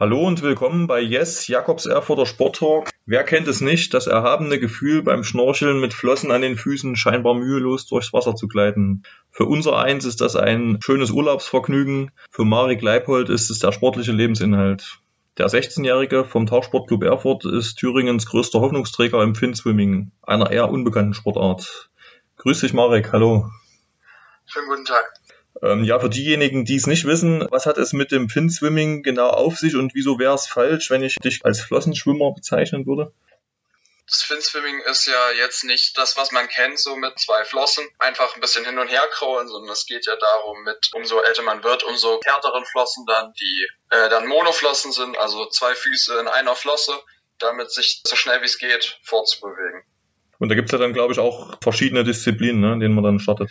Hallo und willkommen bei Yes, Jakobs Erfurter Sporttalk. Wer kennt es nicht, das erhabene Gefühl beim Schnorcheln mit Flossen an den Füßen scheinbar mühelos durchs Wasser zu gleiten. Für unser eins ist das ein schönes Urlaubsvergnügen, für Marek Leipold ist es der sportliche Lebensinhalt. Der 16-Jährige vom Tauchsportclub Erfurt ist Thüringens größter Hoffnungsträger im Finswimming, einer eher unbekannten Sportart. Grüß dich Marek, hallo. Schönen guten Tag. Ähm, ja, für diejenigen, die es nicht wissen, was hat es mit dem Fin-Swimming genau auf sich und wieso wäre es falsch, wenn ich dich als Flossenschwimmer bezeichnen würde? Das Fin-Swimming ist ja jetzt nicht das, was man kennt, so mit zwei Flossen, einfach ein bisschen hin und her kraulen, sondern es geht ja darum, mit umso älter man wird, umso härteren Flossen dann, die äh, dann Monoflossen sind, also zwei Füße in einer Flosse, damit sich so schnell wie es geht fortzubewegen. Und da gibt es ja dann, glaube ich, auch verschiedene Disziplinen, ne, in denen man dann startet.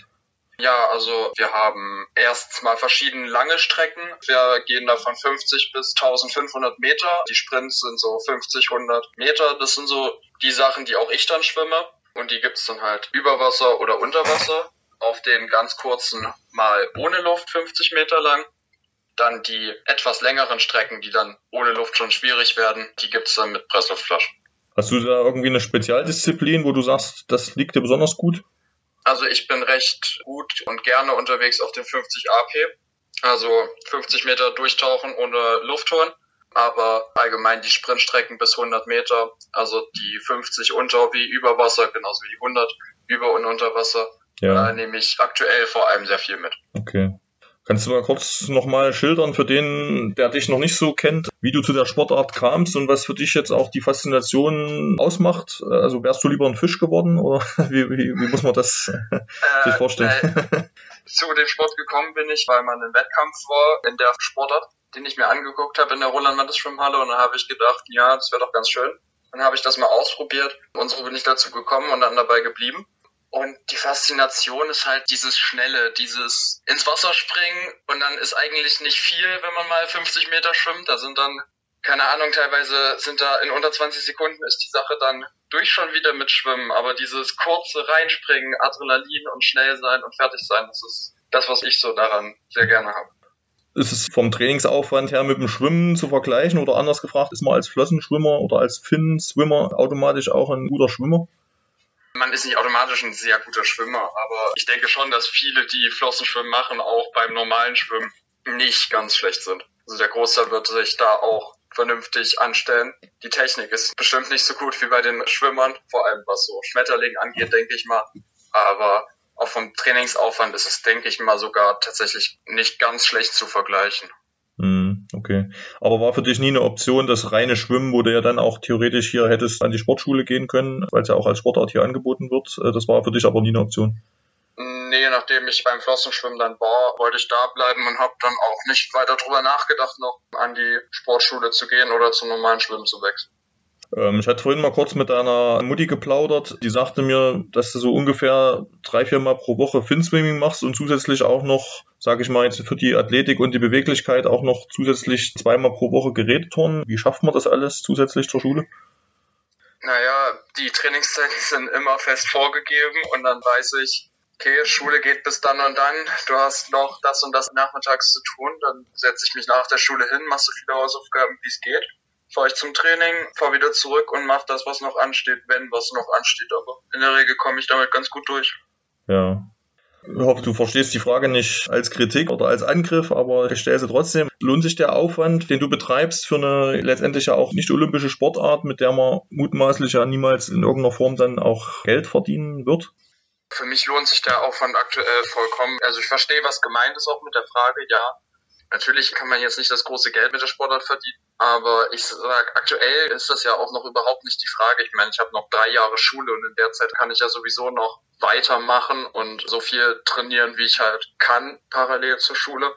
Ja, also wir haben erst mal verschiedene lange Strecken. Wir gehen da von 50 bis 1500 Meter. Die Sprints sind so 50, 100 Meter. Das sind so die Sachen, die auch ich dann schwimme. Und die gibt's dann halt über Wasser oder unter Wasser. Auf den ganz kurzen mal ohne Luft 50 Meter lang. Dann die etwas längeren Strecken, die dann ohne Luft schon schwierig werden, die gibt's dann mit Pressluftflaschen. Hast du da irgendwie eine Spezialdisziplin, wo du sagst, das liegt dir besonders gut? Also ich bin recht gut und gerne unterwegs auf den 50 AP. Also 50 Meter durchtauchen ohne Luftholen. Aber allgemein die Sprintstrecken bis 100 Meter, also die 50 unter wie über Wasser, genauso wie die 100 über und unter Wasser, ja. da nehme ich aktuell vor allem sehr viel mit. Okay. Kannst du mal kurz nochmal schildern für den, der dich noch nicht so kennt, wie du zu der Sportart kamst und was für dich jetzt auch die Faszination ausmacht? Also wärst du lieber ein Fisch geworden oder wie, wie, wie muss man das äh, sich vorstellen? Äh, zu dem Sport gekommen bin ich, weil man im Wettkampf war in der Sportart, den ich mir angeguckt habe in der Roland Schwimmhalle und dann habe ich gedacht, ja, das wäre doch ganz schön. Dann habe ich das mal ausprobiert und so bin ich dazu gekommen und dann dabei geblieben. Und die Faszination ist halt dieses Schnelle, dieses ins Wasser springen und dann ist eigentlich nicht viel, wenn man mal 50 Meter schwimmt. Da sind dann, keine Ahnung, teilweise sind da in unter 20 Sekunden ist die Sache dann durch schon wieder mit Schwimmen. Aber dieses kurze Reinspringen, Adrenalin und schnell sein und fertig sein, das ist das, was ich so daran sehr gerne habe. Ist es vom Trainingsaufwand her mit dem Schwimmen zu vergleichen oder anders gefragt, ist man als Flossenschwimmer oder als Finn-Swimmer automatisch auch ein guter Schwimmer? Man ist nicht automatisch ein sehr guter Schwimmer, aber ich denke schon, dass viele, die Flossenschwimmen machen, auch beim normalen Schwimmen nicht ganz schlecht sind. Also der Großteil wird sich da auch vernünftig anstellen. Die Technik ist bestimmt nicht so gut wie bei den Schwimmern, vor allem was so Schmetterling angeht, denke ich mal. Aber auch vom Trainingsaufwand ist es, denke ich mal, sogar tatsächlich nicht ganz schlecht zu vergleichen. Okay. Aber war für dich nie eine Option, das reine Schwimmen, wo du ja dann auch theoretisch hier hättest an die Sportschule gehen können, weil es ja auch als Sportart hier angeboten wird. Äh, das war für dich aber nie eine Option. Nee, nachdem ich beim Flossenschwimmen dann war, wollte ich da bleiben und habe dann auch nicht weiter drüber nachgedacht, noch an die Sportschule zu gehen oder zum normalen Schwimmen zu wechseln. Ähm, ich hatte vorhin mal kurz mit deiner Mutti geplaudert. Die sagte mir, dass du so ungefähr drei, vier Mal pro Woche Finswimming machst und zusätzlich auch noch, sage ich mal jetzt für die Athletik und die Beweglichkeit auch noch zusätzlich zweimal pro Woche Geräteturnen. Wie schafft man das alles zusätzlich zur Schule? Naja, die Trainingszeiten sind immer fest vorgegeben und dann weiß ich, okay, Schule geht bis dann und dann, du hast noch das und das nachmittags zu tun, dann setze ich mich nach der Schule hin, machst so viele Hausaufgaben, wie es geht fahre ich zum Training, fahre wieder zurück und mache das, was noch ansteht, wenn was noch ansteht. Aber in der Regel komme ich damit ganz gut durch. Ja. Ich hoffe, du verstehst die Frage nicht als Kritik oder als Angriff, aber ich stelle sie trotzdem. Lohnt sich der Aufwand, den du betreibst für eine letztendlich ja auch nicht olympische Sportart, mit der man mutmaßlich ja niemals in irgendeiner Form dann auch Geld verdienen wird? Für mich lohnt sich der Aufwand aktuell vollkommen. Also ich verstehe, was gemeint ist auch mit der Frage, ja. Natürlich kann man jetzt nicht das große Geld mit der Sportart verdienen, aber ich sage, aktuell ist das ja auch noch überhaupt nicht die Frage. Ich meine, ich habe noch drei Jahre Schule und in der Zeit kann ich ja sowieso noch weitermachen und so viel trainieren, wie ich halt kann, parallel zur Schule.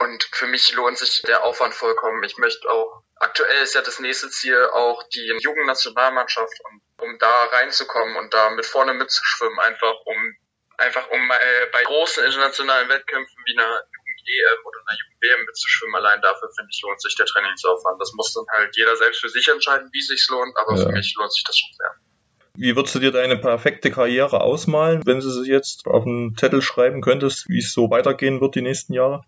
Und für mich lohnt sich der Aufwand vollkommen. Ich möchte auch, aktuell ist ja das nächste Ziel auch die Jugendnationalmannschaft und um da reinzukommen und da mit vorne mitzuschwimmen, einfach um einfach um äh, bei großen internationalen Wettkämpfen wie einer Jugend-EM oder einer Jugend-WM mitzuschwimmen. Allein dafür, finde ich, lohnt sich der Trainingsaufwand. Das muss dann halt jeder selbst für sich entscheiden, wie sich's lohnt, aber ja. für mich lohnt sich das schon sehr. Wie würdest du dir deine perfekte Karriere ausmalen, wenn du sie jetzt auf einen Zettel schreiben könntest, wie es so weitergehen wird die nächsten Jahre?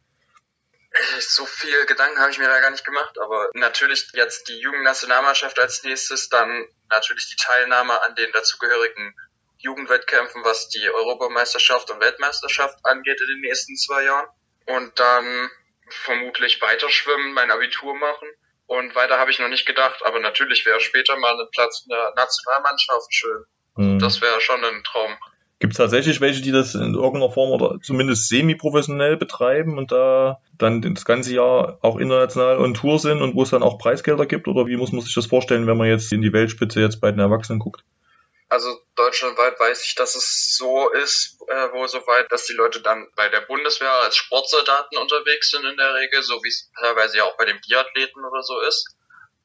So viel Gedanken habe ich mir da gar nicht gemacht, aber natürlich jetzt die Jugendnationalmannschaft als nächstes, dann natürlich die Teilnahme an den dazugehörigen Jugendwettkämpfen, was die Europameisterschaft und Weltmeisterschaft angeht in den nächsten zwei Jahren. Und dann vermutlich weiter schwimmen, mein Abitur machen. Und weiter habe ich noch nicht gedacht, aber natürlich wäre später mal ein Platz in der Nationalmannschaft schön. Mhm. Das wäre schon ein Traum. Gibt es tatsächlich welche, die das in irgendeiner Form oder zumindest semi-professionell betreiben und da dann das ganze Jahr auch international on Tour sind und wo es dann auch Preisgelder gibt? Oder wie muss man sich das vorstellen, wenn man jetzt in die Weltspitze jetzt bei den Erwachsenen guckt? Also deutschlandweit weiß ich, dass es so ist, äh, wo soweit, dass die Leute dann bei der Bundeswehr als Sportsoldaten unterwegs sind in der Regel, so wie es teilweise ja auch bei den Biathleten oder so ist.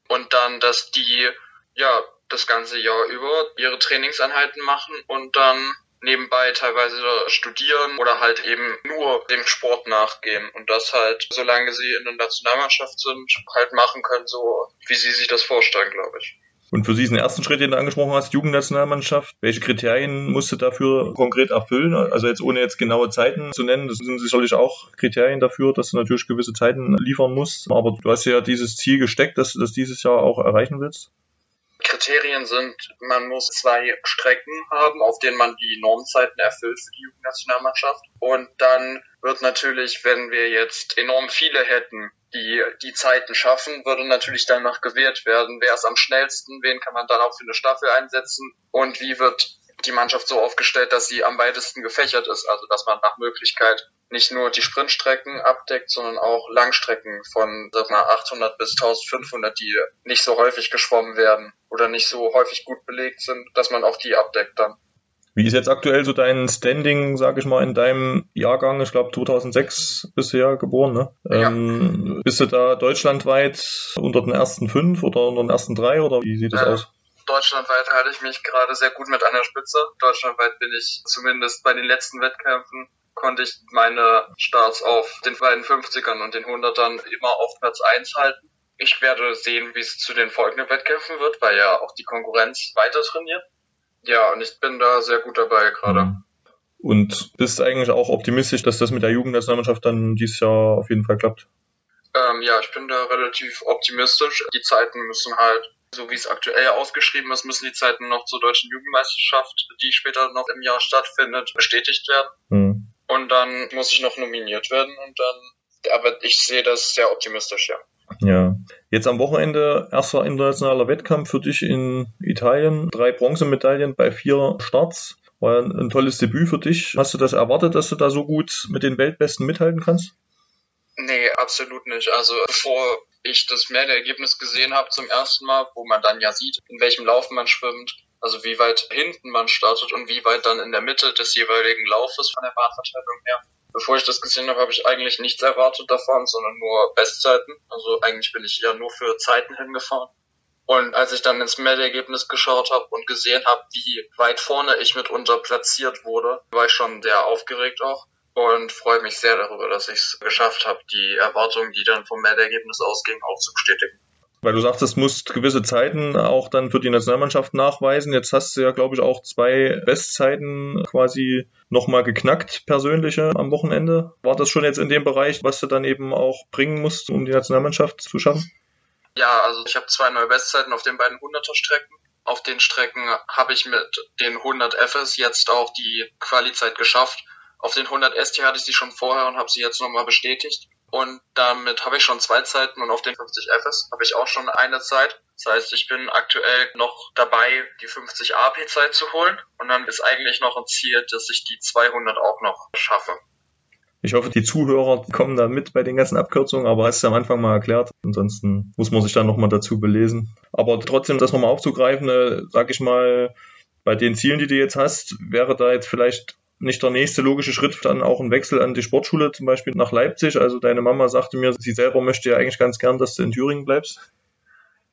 Und dann, dass die ja das ganze Jahr über ihre Trainingseinheiten machen und dann nebenbei teilweise studieren oder halt eben nur dem Sport nachgehen und das halt, solange sie in der Nationalmannschaft sind, halt machen können, so wie sie sich das vorstellen, glaube ich. Und für diesen ersten Schritt, den du angesprochen hast, Jugendnationalmannschaft, welche Kriterien musst du dafür konkret erfüllen? Also jetzt ohne jetzt genaue Zeiten zu nennen, das sind sicherlich auch Kriterien dafür, dass du natürlich gewisse Zeiten liefern musst. Aber du hast ja dieses Ziel gesteckt, dass du das dieses Jahr auch erreichen willst. Kriterien sind, man muss zwei Strecken haben, auf denen man die Normzeiten erfüllt für die Jugendnationalmannschaft. Und dann wird natürlich, wenn wir jetzt enorm viele hätten, die die Zeiten schaffen, würde natürlich danach gewählt werden, wer ist am schnellsten, wen kann man dann auch für eine Staffel einsetzen? Und wie wird die Mannschaft so aufgestellt, dass sie am weitesten gefächert ist, also dass man nach Möglichkeit nicht nur die Sprintstrecken abdeckt, sondern auch Langstrecken von sag mal 800 bis 1500, die nicht so häufig geschwommen werden oder nicht so häufig gut belegt sind, dass man auch die abdeckt dann. Wie ist jetzt aktuell so dein Standing, sag ich mal, in deinem Jahrgang? Ich glaube 2006 bist du ja geboren, ne? Ja. Ähm, bist du da deutschlandweit unter den ersten fünf oder unter den ersten drei oder wie sieht das ja. aus? Deutschlandweit halte ich mich gerade sehr gut mit an der Spitze. Deutschlandweit bin ich zumindest bei den letzten Wettkämpfen konnte ich meine Starts auf den beiden 50ern und den 100ern immer auf Platz 1 halten. Ich werde sehen, wie es zu den folgenden Wettkämpfen wird, weil ja auch die Konkurrenz weiter trainiert. Ja, und ich bin da sehr gut dabei gerade. Mhm. Und bist eigentlich auch optimistisch, dass das mit der Jugendnationalmannschaft dann dieses Jahr auf jeden Fall klappt? Ähm, ja, ich bin da relativ optimistisch. Die Zeiten müssen halt, so wie es aktuell ausgeschrieben ist, müssen die Zeiten noch zur deutschen Jugendmeisterschaft, die später noch im Jahr stattfindet, bestätigt werden. Mhm. Und dann muss ich noch nominiert werden und dann, aber ich sehe das sehr optimistisch, ja. Ja. Jetzt am Wochenende erster internationaler Wettkampf für dich in Italien. Drei Bronzemedaillen bei vier Starts. War ein, tolles Debüt für dich. Hast du das erwartet, dass du da so gut mit den Weltbesten mithalten kannst? Nee, absolut nicht. Also bevor ich das Ergebnis gesehen habe zum ersten Mal, wo man dann ja sieht, in welchem Lauf man schwimmt, also wie weit hinten man startet und wie weit dann in der Mitte des jeweiligen Laufes von der Bahnverteilung her, bevor ich das gesehen habe, habe ich eigentlich nichts erwartet davon, sondern nur Bestzeiten. Also eigentlich bin ich ja nur für Zeiten hingefahren. Und als ich dann ins Meldergebnis geschaut habe und gesehen habe, wie weit vorne ich mitunter platziert wurde, war ich schon sehr aufgeregt auch und freue mich sehr darüber, dass ich es geschafft habe, die Erwartungen, die dann vom Meldergebnis ausgingen, auch zu bestätigen. Weil du sagtest, musst gewisse Zeiten auch dann für die Nationalmannschaft nachweisen. Jetzt hast du ja, glaube ich, auch zwei Bestzeiten quasi nochmal geknackt, persönliche am Wochenende. War das schon jetzt in dem Bereich, was du dann eben auch bringen musst, um die Nationalmannschaft zu schaffen? Ja, also ich habe zwei neue Bestzeiten auf den beiden 100er Strecken. Auf den Strecken habe ich mit den 100 FS jetzt auch die Qualizeit geschafft. Auf den 100 ST hatte ich sie schon vorher und habe sie jetzt nochmal bestätigt. Und damit habe ich schon zwei Zeiten und auf den 50 FS habe ich auch schon eine Zeit. Das heißt, ich bin aktuell noch dabei, die 50 AP-Zeit zu holen. Und dann ist eigentlich noch ein Ziel, dass ich die 200 auch noch schaffe. Ich hoffe, die Zuhörer kommen da mit bei den ganzen Abkürzungen, aber hast du am Anfang mal erklärt. Ansonsten muss man sich dann nochmal dazu belesen. Aber trotzdem, das nochmal aufzugreifen, äh, sag ich mal, bei den Zielen, die du jetzt hast, wäre da jetzt vielleicht nicht der nächste logische Schritt dann auch ein Wechsel an die Sportschule, zum Beispiel nach Leipzig? Also deine Mama sagte mir, sie selber möchte ja eigentlich ganz gern, dass du in Thüringen bleibst.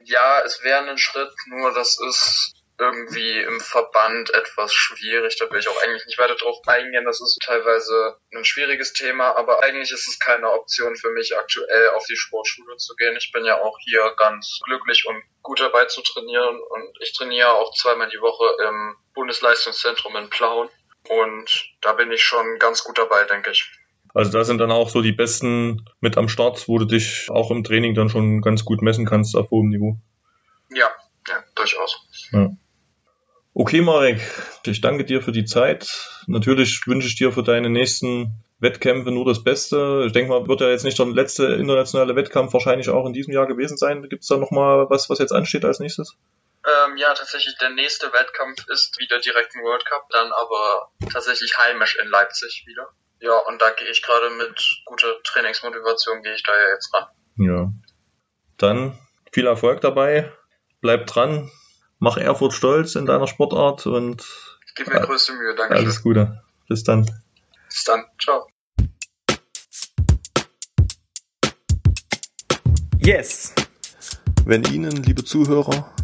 Ja, es wäre ein Schritt, nur das ist irgendwie im Verband etwas schwierig. Da will ich auch eigentlich nicht weiter drauf eingehen. Das ist teilweise ein schwieriges Thema, aber eigentlich ist es keine Option für mich aktuell auf die Sportschule zu gehen. Ich bin ja auch hier ganz glücklich und gut dabei zu trainieren und ich trainiere auch zweimal die Woche im Bundesleistungszentrum in Plauen und da bin ich schon ganz gut dabei, denke ich. Also da sind dann auch so die Besten mit am Start, wo du dich auch im Training dann schon ganz gut messen kannst auf hohem Niveau. Ja, ja, durchaus. Ja. Okay, Marek, ich danke dir für die Zeit. Natürlich wünsche ich dir für deine nächsten Wettkämpfe nur das Beste. Ich denke mal, wird ja jetzt nicht der letzte internationale Wettkampf wahrscheinlich auch in diesem Jahr gewesen sein. Gibt es da nochmal was, was jetzt ansteht als nächstes? Ähm, ja, tatsächlich, der nächste Wettkampf ist wieder direkt ein World Cup, dann aber tatsächlich heimisch in Leipzig wieder. Ja, und da gehe ich gerade mit guter Trainingsmotivation, gehe ich da ja jetzt ran. Ja. Dann viel Erfolg dabei, bleib dran, mach Erfurt stolz in deiner Sportart und. Gib mir größte Mühe, danke. Alles Gute. Bis dann. Bis dann. Ciao. Yes! Wenn Ihnen, liebe Zuhörer,